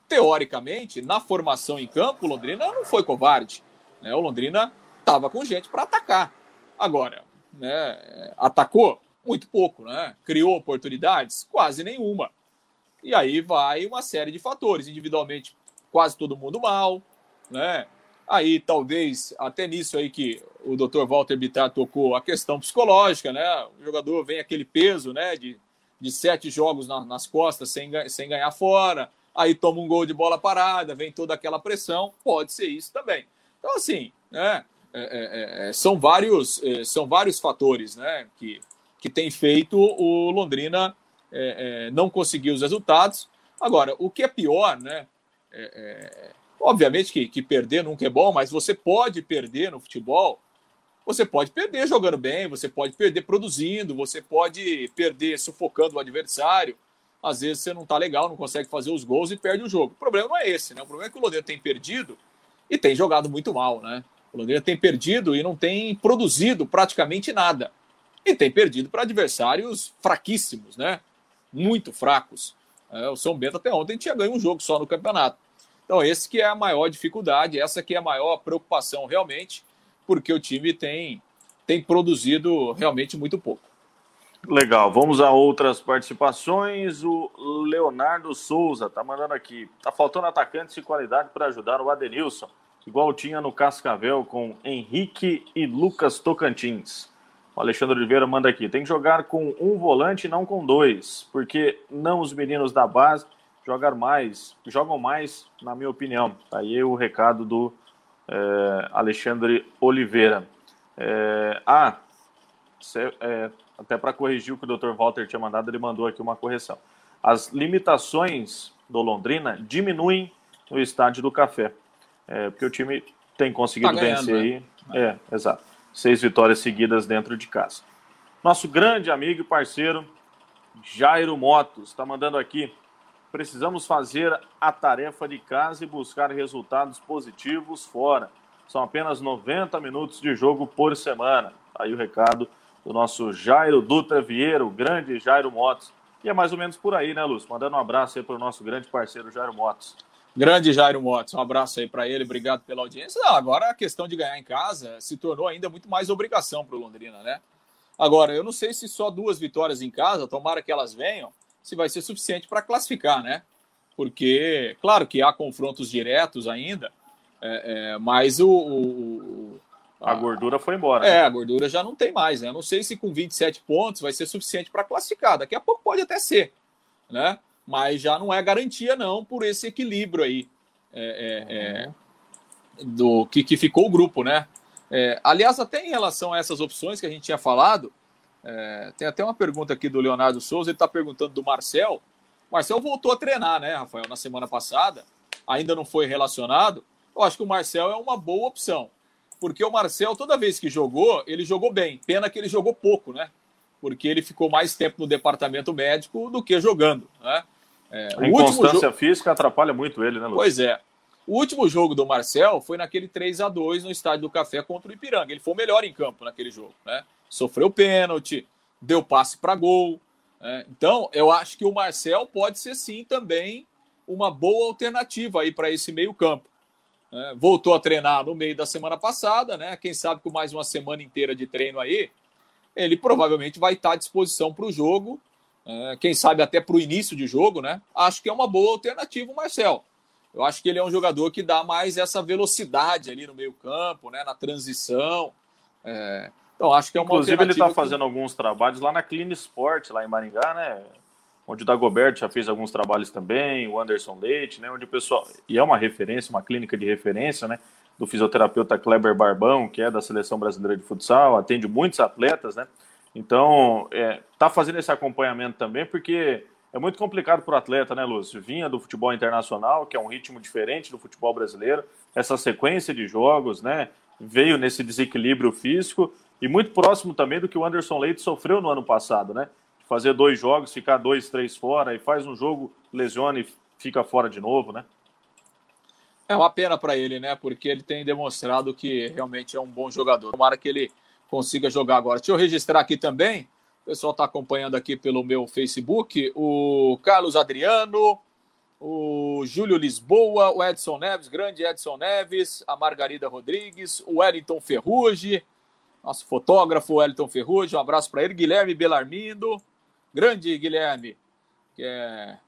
teoricamente, na formação em campo, o Londrina não foi covarde. Né? O Londrina estava com gente para atacar. Agora, né, atacou muito pouco, né? criou oportunidades, quase nenhuma. E aí vai uma série de fatores. Individualmente, quase todo mundo mal, né? Aí, talvez, até nisso aí que o Dr. Walter Bittar tocou, a questão psicológica, né? O jogador vem aquele peso, né? De, de sete jogos na, nas costas sem, sem ganhar fora, aí toma um gol de bola parada, vem toda aquela pressão, pode ser isso também. Então, assim, né? É, é, é, são, vários, é, são vários fatores, né? Que, que tem feito o Londrina é, é, não conseguir os resultados. Agora, o que é pior, né? Obviamente que, que perder nunca é bom, mas você pode perder no futebol você pode perder jogando bem, você pode perder produzindo, você pode perder sufocando o adversário. Às vezes você não está legal, não consegue fazer os gols e perde o jogo. O problema não é esse, né? O problema é que o Londrina tem perdido e tem jogado muito mal, né? O Londrina tem perdido e não tem produzido praticamente nada. E tem perdido para adversários fraquíssimos, né? Muito fracos. É, o São Bento até ontem tinha ganho um jogo só no campeonato. Então, esse que é a maior dificuldade, essa que é a maior preocupação realmente, porque o time tem, tem produzido realmente muito pouco. Legal, vamos a outras participações. O Leonardo Souza está mandando aqui. Tá faltando atacantes de qualidade para ajudar o Adenilson, igual tinha no Cascavel com Henrique e Lucas Tocantins. O Alexandre Oliveira manda aqui. Tem que jogar com um volante não com dois, porque não os meninos da base jogar mais, jogam mais, na minha opinião. Tá aí o recado do é, Alexandre Oliveira. É, ah, é, até para corrigir o que o Dr. Walter tinha mandado, ele mandou aqui uma correção. As limitações do Londrina diminuem no estádio do Café, é, porque o time tem conseguido tá ganhando, vencer né? aí. É, exato. Seis vitórias seguidas dentro de casa. Nosso grande amigo e parceiro, Jairo Motos, está mandando aqui. Precisamos fazer a tarefa de casa e buscar resultados positivos fora. São apenas 90 minutos de jogo por semana. Aí o recado do nosso Jairo Dutra Vieira, o grande Jairo Motos. E é mais ou menos por aí, né, Lúcio? Mandando um abraço aí para o nosso grande parceiro Jairo Motos. Grande Jairo Motos, um abraço aí para ele, obrigado pela audiência. Não, agora a questão de ganhar em casa se tornou ainda muito mais obrigação para o Londrina, né? Agora, eu não sei se só duas vitórias em casa, tomara que elas venham, se vai ser suficiente para classificar, né? Porque, claro que há confrontos diretos ainda, é, é, mas o, o, a, gordura foi embora. É, né? a gordura já não tem mais, né? Não sei se com 27 pontos vai ser suficiente para classificar. Daqui a pouco pode até ser, né? Mas já não é garantia, não, por esse equilíbrio aí é, é, é do que, que ficou o grupo, né? É, aliás, até em relação a essas opções que a gente tinha falado, é, tem até uma pergunta aqui do Leonardo Souza, ele está perguntando do Marcel. O Marcel voltou a treinar, né, Rafael, na semana passada, ainda não foi relacionado. Eu acho que o Marcel é uma boa opção porque o Marcel, toda vez que jogou, ele jogou bem. Pena que ele jogou pouco, né? Porque ele ficou mais tempo no departamento médico do que jogando, né? É, a inconstância física atrapalha muito ele, né, Lucas? Pois é. O último jogo do Marcel foi naquele 3 a 2 no Estádio do Café contra o Ipiranga. Ele foi o melhor em campo naquele jogo, né? Sofreu pênalti, deu passe para gol. Né? Então, eu acho que o Marcel pode ser sim também uma boa alternativa aí para esse meio campo. É, voltou a treinar no meio da semana passada, né? Quem sabe com mais uma semana inteira de treino aí, ele provavelmente vai estar à disposição para o jogo. É, quem sabe até para o início de jogo, né? Acho que é uma boa alternativa o Marcel. Eu acho que ele é um jogador que dá mais essa velocidade ali no meio-campo, né? Na transição. É, então, acho que é uma Inclusive, ele está fazendo que... alguns trabalhos lá na Clean Sport, lá em Maringá, né? onde o Dagoberto já fez alguns trabalhos também, o Anderson Leite, né, onde o pessoal, e é uma referência, uma clínica de referência, né, do fisioterapeuta Kleber Barbão, que é da Seleção Brasileira de Futsal, atende muitos atletas, né, então, é, tá fazendo esse acompanhamento também, porque é muito complicado para o atleta, né, Lúcio? Vinha do futebol internacional, que é um ritmo diferente do futebol brasileiro, essa sequência de jogos, né, veio nesse desequilíbrio físico, e muito próximo também do que o Anderson Leite sofreu no ano passado, né? fazer dois jogos, ficar dois, três fora, e faz um jogo, lesiona e fica fora de novo, né? É uma pena para ele, né? Porque ele tem demonstrado que realmente é um bom jogador. Tomara que ele consiga jogar agora. Deixa eu registrar aqui também. O pessoal está acompanhando aqui pelo meu Facebook. O Carlos Adriano, o Júlio Lisboa, o Edson Neves, grande Edson Neves, a Margarida Rodrigues, o Wellington Ferrugem, nosso fotógrafo Wellington Ferrugem, um abraço para ele, Guilherme Belarmindo, grande Guilherme, que é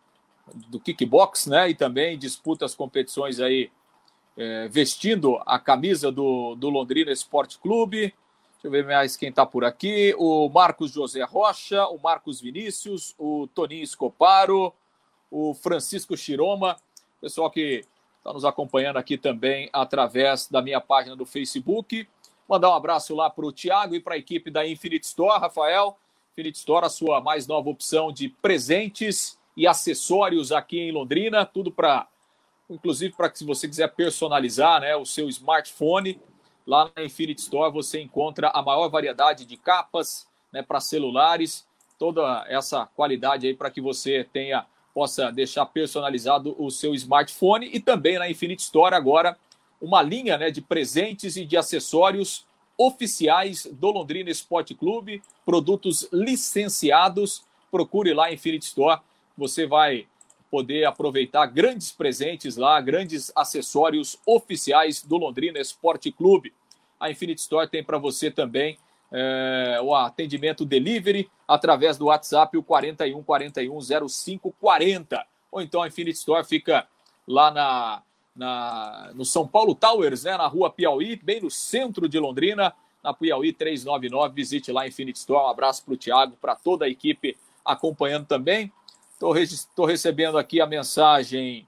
do kickbox, né? E também disputa as competições aí é, vestindo a camisa do, do Londrina Esporte Clube. Deixa eu ver mais quem está por aqui. O Marcos José Rocha, o Marcos Vinícius, o Toninho Escoparo, o Francisco Chiroma, pessoal que está nos acompanhando aqui também através da minha página do Facebook. Mandar um abraço lá para o Tiago e para a equipe da Infinite Store, Rafael. Infinite Store, a sua mais nova opção de presentes e acessórios aqui em Londrina, tudo para, inclusive para que se você quiser personalizar, né, o seu smartphone, Lá na Infinity Store você encontra a maior variedade de capas né, para celulares, toda essa qualidade aí para que você tenha possa deixar personalizado o seu smartphone. E também na Infinity Store agora uma linha né, de presentes e de acessórios oficiais do Londrina Esporte Clube, produtos licenciados. Procure lá Infinity Store, você vai poder aproveitar grandes presentes lá, grandes acessórios oficiais do Londrina Esporte Clube. A Infinity Store tem para você também é, o atendimento delivery através do WhatsApp, o 41 41 05 40. Ou então a Infinity Store fica lá na, na, no São Paulo Towers, né, na rua Piauí, bem no centro de Londrina, na Piauí 399. Visite lá a Infinity Store. Um abraço para o Thiago, para toda a equipe acompanhando também. Estou recebendo aqui a mensagem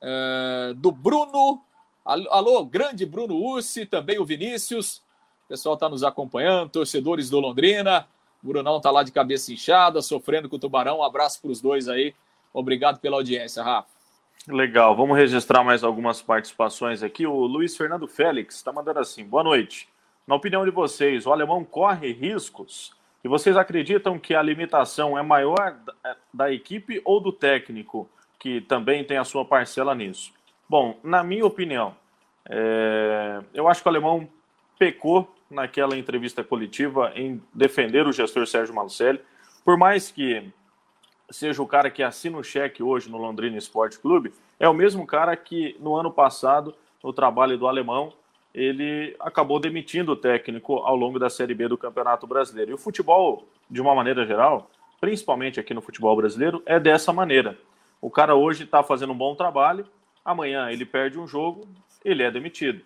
é, do Bruno. Alô, grande Bruno Ursi, também o Vinícius. O pessoal está nos acompanhando, torcedores do Londrina. O Brunão está lá de cabeça inchada, sofrendo com o Tubarão. Um abraço para os dois aí. Obrigado pela audiência, Rafa. Legal, vamos registrar mais algumas participações aqui. O Luiz Fernando Félix está mandando assim: boa noite. Na opinião de vocês, o alemão corre riscos e vocês acreditam que a limitação é maior da equipe ou do técnico, que também tem a sua parcela nisso? Bom, na minha opinião, é... eu acho que o alemão pecou naquela entrevista coletiva em defender o gestor Sérgio Malucelli, por mais que seja o cara que assina o cheque hoje no Londrina Esporte Clube, é o mesmo cara que no ano passado, no trabalho do alemão, ele acabou demitindo o técnico ao longo da Série B do Campeonato Brasileiro. E o futebol, de uma maneira geral, principalmente aqui no futebol brasileiro, é dessa maneira. O cara hoje está fazendo um bom trabalho, amanhã ele perde um jogo, ele é demitido.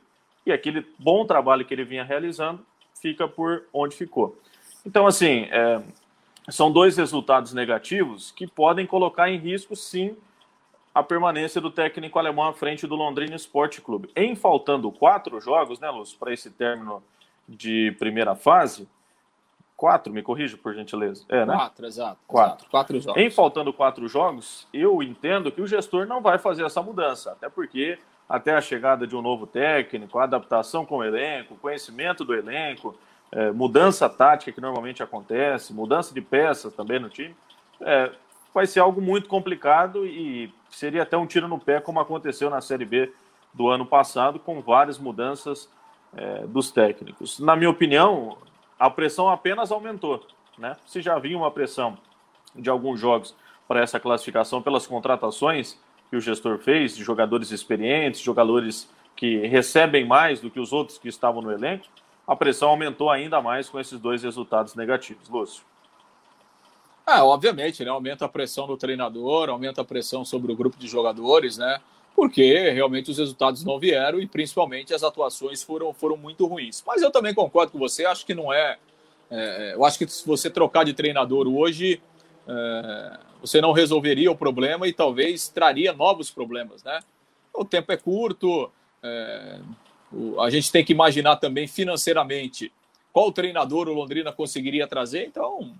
E aquele bom trabalho que ele vinha realizando fica por onde ficou. Então, assim, é, são dois resultados negativos que podem colocar em risco, sim, a permanência do técnico alemão à frente do Londrina Esporte Clube. Em faltando quatro jogos, né, Lúcio, para esse término de primeira fase, quatro, me corrija por gentileza. É, né? Quatro, exato. Quatro. Exato, quatro jogos. Em faltando quatro jogos, eu entendo que o gestor não vai fazer essa mudança, até porque até a chegada de um novo técnico, a adaptação com o elenco, conhecimento do elenco, é, mudança tática que normalmente acontece, mudança de peças também no time, é, vai ser algo muito complicado e seria até um tiro no pé, como aconteceu na Série B do ano passado, com várias mudanças é, dos técnicos. Na minha opinião, a pressão apenas aumentou. Né? Se já havia uma pressão de alguns jogos para essa classificação pelas contratações que o gestor fez, de jogadores experientes, jogadores que recebem mais do que os outros que estavam no elenco, a pressão aumentou ainda mais com esses dois resultados negativos. Lúcio. Ah, obviamente, né? Aumenta a pressão do treinador, aumenta a pressão sobre o grupo de jogadores, né? Porque realmente os resultados não vieram e principalmente as atuações foram, foram muito ruins. Mas eu também concordo com você, acho que não é. é eu acho que se você trocar de treinador hoje, é, você não resolveria o problema e talvez traria novos problemas, né? O tempo é curto, é, a gente tem que imaginar também financeiramente qual treinador o Londrina conseguiria trazer, então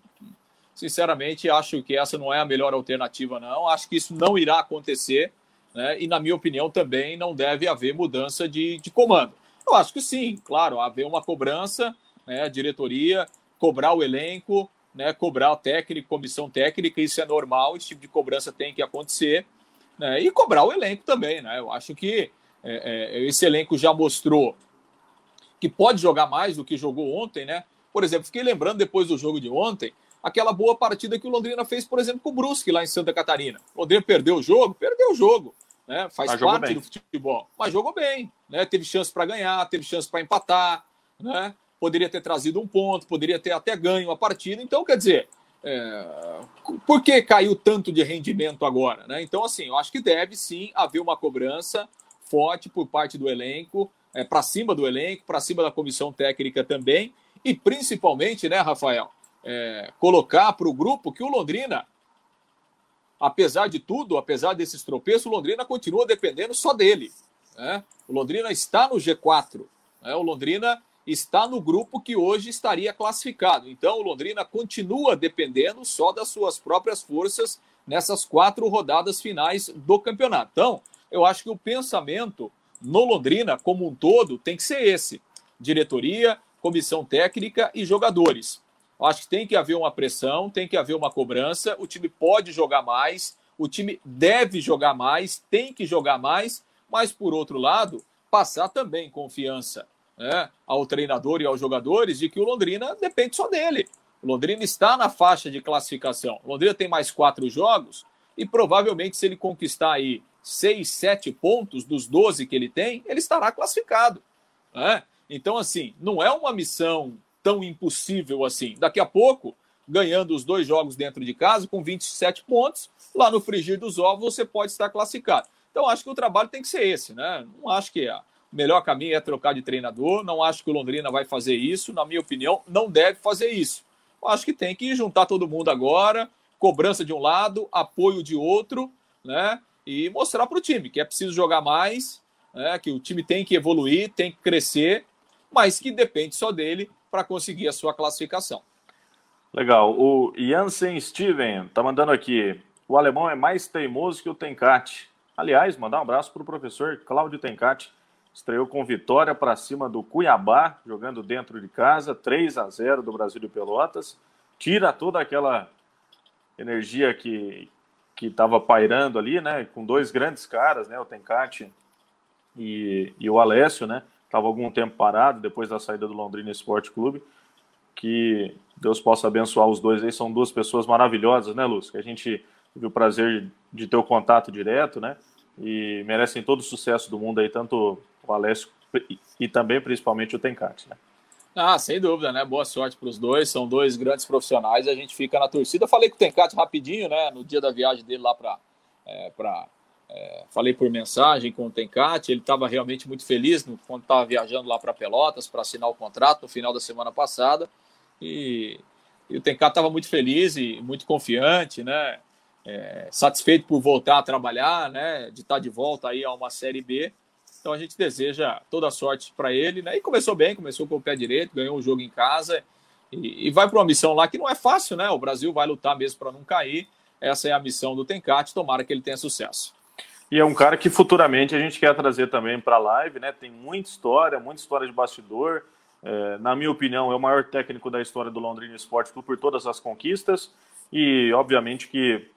sinceramente, acho que essa não é a melhor alternativa, não. Acho que isso não irá acontecer, né? E, na minha opinião, também não deve haver mudança de, de comando. Eu acho que sim, claro, haver uma cobrança, né? A diretoria, cobrar o elenco, né? Cobrar o técnico, comissão técnica, isso é normal, esse tipo de cobrança tem que acontecer, né? E cobrar o elenco também, né? Eu acho que é, é, esse elenco já mostrou que pode jogar mais do que jogou ontem, né? Por exemplo, fiquei lembrando depois do jogo de ontem, aquela boa partida que o Londrina fez, por exemplo, com o Brusque lá em Santa Catarina. O Londrina perdeu o jogo? Perdeu o jogo. Né? Faz mas parte do futebol. Mas jogou bem. Né? Teve chance para ganhar, teve chance para empatar. Né? Poderia ter trazido um ponto, poderia ter até ganho a partida. Então, quer dizer, é... por que caiu tanto de rendimento agora? Né? Então, assim, eu acho que deve sim haver uma cobrança forte por parte do elenco, é, para cima do elenco, para cima da comissão técnica também, e principalmente, né, Rafael, é, colocar para o grupo que o Londrina, apesar de tudo, apesar desses tropeços, o Londrina continua dependendo só dele. Né? O Londrina está no G4. Né? O Londrina está no grupo que hoje estaria classificado. Então, o Londrina continua dependendo só das suas próprias forças nessas quatro rodadas finais do campeonato. Então, eu acho que o pensamento no Londrina, como um todo, tem que ser esse. diretoria, comissão técnica e jogadores. Eu acho que tem que haver uma pressão, tem que haver uma cobrança. O time pode jogar mais, o time deve jogar mais, tem que jogar mais, mas por outro lado, passar também confiança né, ao treinador e aos jogadores de que o Londrina depende só dele. O Londrina está na faixa de classificação. O Londrina tem mais quatro jogos e provavelmente, se ele conquistar aí seis, sete pontos dos 12 que ele tem, ele estará classificado. Né? Então, assim, não é uma missão tão impossível assim. Daqui a pouco, ganhando os dois jogos dentro de casa, com 27 pontos, lá no frigir dos ovos você pode estar classificado. Então, acho que o trabalho tem que ser esse, né? Não acho que o melhor caminho é trocar de treinador, não acho que o Londrina vai fazer isso, na minha opinião, não deve fazer isso. Acho que tem que juntar todo mundo agora, cobrança de um lado, apoio de outro, né? E mostrar para o time que é preciso jogar mais, né? que o time tem que evoluir, tem que crescer, mas que depende só dele para conseguir a sua classificação. Legal. O Jansen Steven está mandando aqui. O alemão é mais teimoso que o Tencate. Aliás, mandar um abraço para o professor Cláudio Tencati. Estreou com vitória para cima do Cuiabá, jogando dentro de casa, 3 a 0 do Brasil de Pelotas. Tira toda aquela energia que que estava pairando ali, né? Com dois grandes caras, né? O Tencati e, e o Alessio, né? Estava algum tempo parado depois da saída do Londrina Esporte Clube. Que Deus possa abençoar os dois aí. São duas pessoas maravilhosas, né, Lúcio? Que a gente teve o prazer de ter o contato direto, né? E merecem todo o sucesso do mundo aí, tanto o Alessio e também, principalmente, o Tencate, né? Ah, sem dúvida, né? Boa sorte para os dois. São dois grandes profissionais. A gente fica na torcida. Falei com o Tencate rapidinho, né? No dia da viagem dele lá para. É, pra, é, falei por mensagem com o Tencate. Ele estava realmente muito feliz quando estava viajando lá para Pelotas para assinar o contrato no final da semana passada. E, e o Tencate estava muito feliz e muito confiante, né? é, satisfeito por voltar a trabalhar, né, de estar tá de volta aí a uma Série B. Então a gente deseja toda a sorte para ele, né? E começou bem, começou com o pé direito, ganhou um jogo em casa e, e vai para uma missão lá que não é fácil, né? O Brasil vai lutar mesmo para não cair. Essa é a missão do Tencate, tomara que ele tenha sucesso. E é um cara que futuramente a gente quer trazer também para a live, né? Tem muita história, muita história de bastidor. É, na minha opinião, é o maior técnico da história do Londrina Esporte Clube por todas as conquistas. E, obviamente, que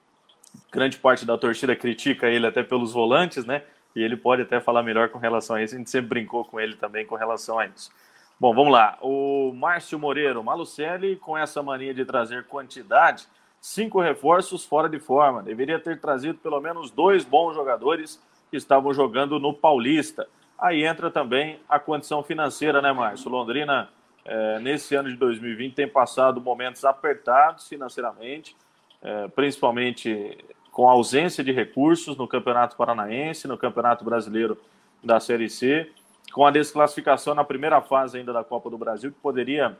grande parte da torcida critica ele até pelos volantes, né? E ele pode até falar melhor com relação a isso. A gente sempre brincou com ele também com relação a isso. Bom, vamos lá. O Márcio Moreiro, Malucelli, com essa mania de trazer quantidade, cinco reforços fora de forma. Deveria ter trazido pelo menos dois bons jogadores que estavam jogando no Paulista. Aí entra também a condição financeira, né, Márcio? Londrina, é, nesse ano de 2020, tem passado momentos apertados financeiramente é, principalmente com ausência de recursos no Campeonato Paranaense, no Campeonato Brasileiro da Série C, com a desclassificação na primeira fase ainda da Copa do Brasil, que poderia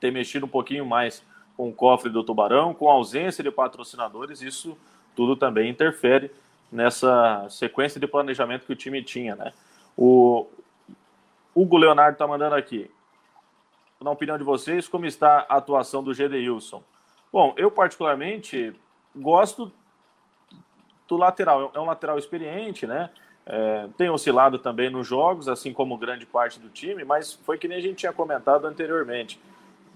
ter mexido um pouquinho mais com o cofre do Tubarão, com a ausência de patrocinadores, isso tudo também interfere nessa sequência de planejamento que o time tinha, né? O Hugo Leonardo está mandando aqui. Na opinião de vocês, como está a atuação do Gedeilson? Bom, eu particularmente gosto do lateral. É um lateral experiente, né? É, tem oscilado também nos jogos, assim como grande parte do time, mas foi que nem a gente tinha comentado anteriormente.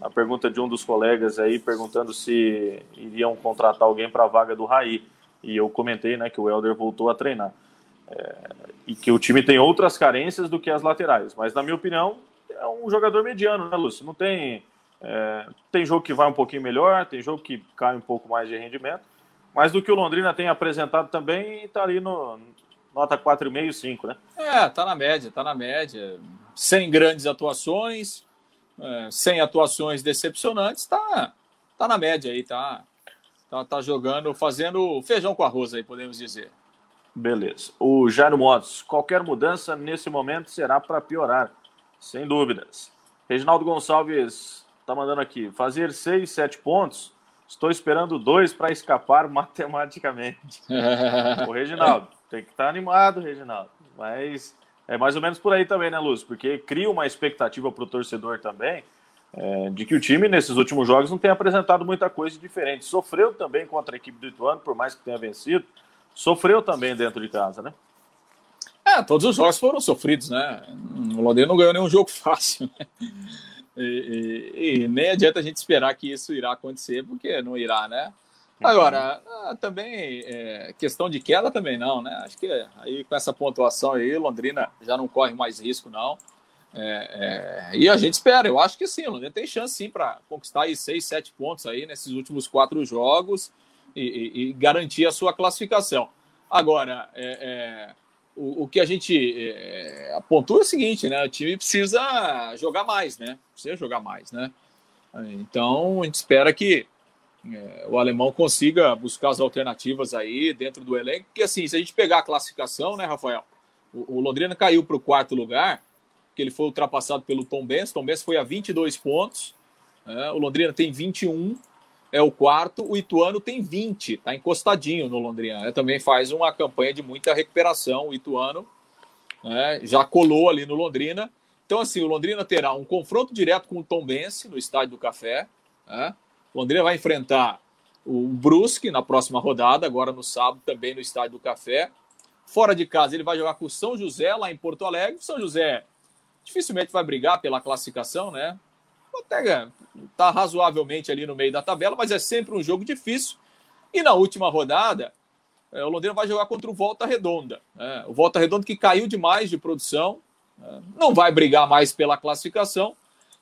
A pergunta de um dos colegas aí perguntando se iriam contratar alguém para a vaga do Raí. E eu comentei né, que o Helder voltou a treinar. É, e que o time tem outras carências do que as laterais. Mas, na minha opinião, é um jogador mediano, né, Lúcio? Não tem é, tem jogo que vai um pouquinho melhor, tem jogo que cai um pouco mais de rendimento, mas do que o Londrina tem apresentado também, está ali no nota 4,5, 5, né? É, tá na média, tá na média. Sem grandes atuações, é, sem atuações decepcionantes, tá, tá na média aí, tá, tá, tá jogando, fazendo feijão com arroz aí, podemos dizer. Beleza. O Jairo Motos, qualquer mudança nesse momento será para piorar, sem dúvidas. Reginaldo Gonçalves tá mandando aqui. Fazer seis, sete pontos. Estou esperando dois para escapar [LAUGHS] matematicamente. [LAUGHS] o Reginaldo, tem que estar tá animado, Reginaldo. Mas é mais ou menos por aí também, né, Lúcio? Porque cria uma expectativa para o torcedor também é, de que o time, nesses últimos jogos, não tem apresentado muita coisa diferente. Sofreu também contra a equipe do Ituano, por mais que tenha vencido. Sofreu também dentro de casa, né? É, todos os jogos foram sofridos, né? O Londrina não ganhou nenhum jogo fácil. Né? E, e, e, nem adianta a gente esperar que isso irá acontecer, porque não irá, né? Agora, ah, também, é, questão de queda também não, né? Acho que aí com essa pontuação aí, Londrina já não corre mais risco, não. É, é, e a gente espera, eu acho que sim, Londrina tem chance sim para conquistar aí seis, sete pontos aí nesses últimos quatro jogos e, e, e garantir a sua classificação. Agora, é, é o, o, que a gente é, apontou é o seguinte, né? O time precisa jogar mais, né? Precisa jogar mais, né? Então, a gente espera que é, o alemão consiga buscar as alternativas aí dentro do elenco. Porque, assim, se a gente pegar a classificação, né, Rafael? O, o Londrina caiu para o quarto lugar, que ele foi ultrapassado pelo Tom Benz. Tom Benz foi a 22 pontos. Né? O Londrina tem 21 é o quarto, o Ituano tem 20, está encostadinho no Londrina. Né? Também faz uma campanha de muita recuperação. O Ituano né? já colou ali no Londrina. Então, assim, o Londrina terá um confronto direto com o Tom Bense no Estádio do Café. Né? O Londrina vai enfrentar o Brusque na próxima rodada, agora no sábado, também no Estádio do Café. Fora de casa, ele vai jogar com o São José, lá em Porto Alegre. O São José dificilmente vai brigar pela classificação, né? Até está razoavelmente ali no meio da tabela, mas é sempre um jogo difícil. E na última rodada, é, o Londrina vai jogar contra o Volta Redonda. Né? O Volta Redonda que caiu demais de produção, né? não vai brigar mais pela classificação.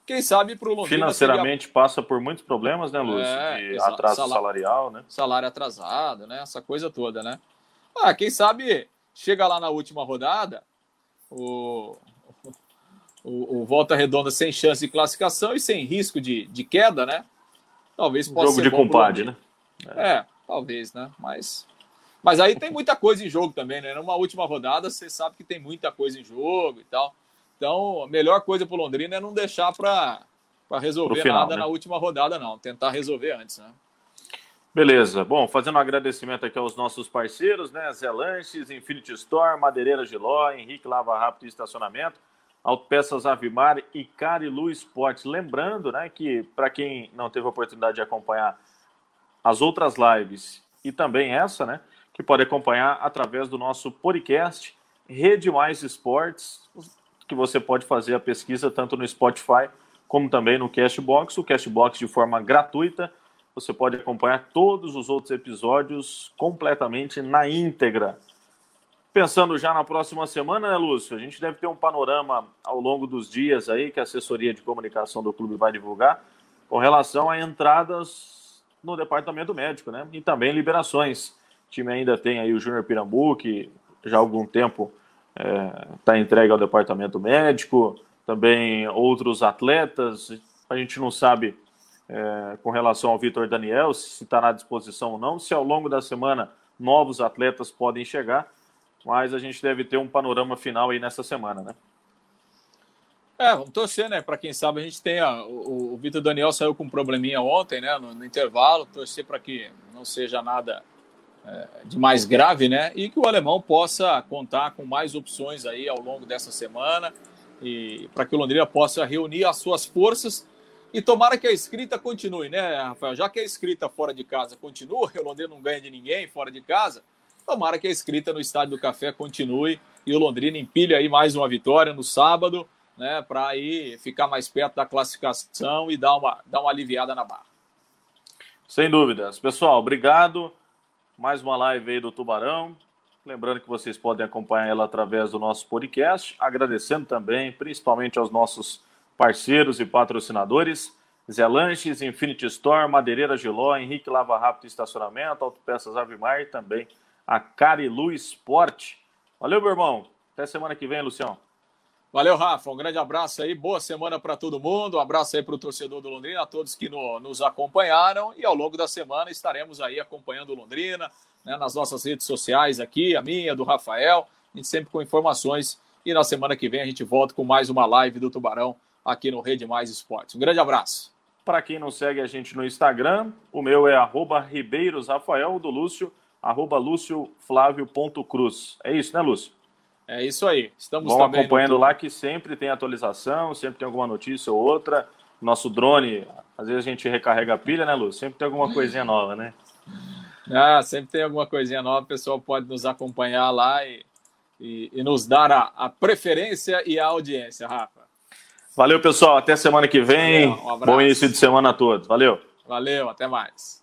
Quem sabe para o Londrina. Financeiramente seria... passa por muitos problemas, né, Lúcio? É, atraso salário, salarial, né? Salário atrasado, né? Essa coisa toda, né? Ah, quem sabe chega lá na última rodada, o, o, o, Volta Redonda sem chance de classificação e sem risco de, de queda, né? Talvez possa jogo ser de compadre, né? É. é, talvez, né? Mas, mas aí tem muita coisa em jogo também, né? Numa última rodada, você sabe que tem muita coisa em jogo e tal. Então, a melhor coisa para o Londrina é não deixar para resolver final, nada né? na última rodada, não. Tentar resolver antes, né? Beleza. Bom, fazendo um agradecimento aqui aos nossos parceiros, né? Zé Lanches, Infinity Store, Madeireira Giló, Henrique Lava Rápido e Estacionamento. Autopeças Avimar e Carilu Esportes. Lembrando né, que, para quem não teve a oportunidade de acompanhar as outras lives e também essa, né, que pode acompanhar através do nosso podcast Rede Mais Esportes, que você pode fazer a pesquisa tanto no Spotify como também no Cashbox. O Cashbox de forma gratuita. Você pode acompanhar todos os outros episódios completamente na íntegra. Pensando já na próxima semana, né, Lúcio? A gente deve ter um panorama ao longo dos dias aí que a assessoria de comunicação do clube vai divulgar com relação a entradas no departamento médico, né? E também liberações. O time ainda tem aí o Júnior Pirambu, que já há algum tempo está é, entregue ao departamento médico, também outros atletas. A gente não sabe é, com relação ao Vitor Daniel se está na disposição ou não, se ao longo da semana novos atletas podem chegar mas a gente deve ter um panorama final aí nessa semana, né? É, vamos torcer, né? Para quem sabe a gente tem o, o Vitor Daniel saiu com um probleminha ontem, né? No, no intervalo, torcer para que não seja nada é, de mais grave, né? E que o alemão possa contar com mais opções aí ao longo dessa semana e para que o Londrina possa reunir as suas forças e tomara que a escrita continue, né, Rafael? Já que a escrita fora de casa continua, [LAUGHS] o Londrina não ganha de ninguém fora de casa Tomara que a escrita no Estádio do Café continue e o Londrina empilhe aí mais uma vitória no sábado, né, para aí ficar mais perto da classificação e dar uma, dar uma aliviada na barra. Sem dúvidas. Pessoal, obrigado. Mais uma live aí do Tubarão. Lembrando que vocês podem acompanhar ela através do nosso podcast. Agradecendo também, principalmente aos nossos parceiros e patrocinadores. Zé Lanches, Infinity Store, Madeireira Giló, Henrique Lava Rápido Estacionamento, Autopeças Avimar e também a Carilu Esporte. Valeu, meu irmão. Até semana que vem, Lucião. Valeu, Rafa. Um grande abraço aí. Boa semana para todo mundo. Um abraço aí para o torcedor do Londrina, a todos que no, nos acompanharam. E ao longo da semana estaremos aí acompanhando o Londrina né, nas nossas redes sociais aqui, a minha, do Rafael. A gente sempre com informações. E na semana que vem a gente volta com mais uma live do Tubarão aqui no Rede Mais Esportes. Um grande abraço. Para quem não segue a gente no Instagram, o meu é arroba Ribeiros Rafael, do Lúcio arroba lucioflávio.cruz. É isso, né, Lúcio? É isso aí. Estamos Vão acompanhando lá que sempre tem atualização, sempre tem alguma notícia ou outra. Nosso drone, às vezes a gente recarrega a pilha, né, Lúcio? Sempre tem alguma coisinha nova, né? Ah, sempre tem alguma coisinha nova. O pessoal pode nos acompanhar lá e, e, e nos dar a, a, preferência e a audiência, Rafa. Valeu, pessoal. Até semana que vem. Valeu, um Bom início de semana a todos. Valeu. Valeu, até mais.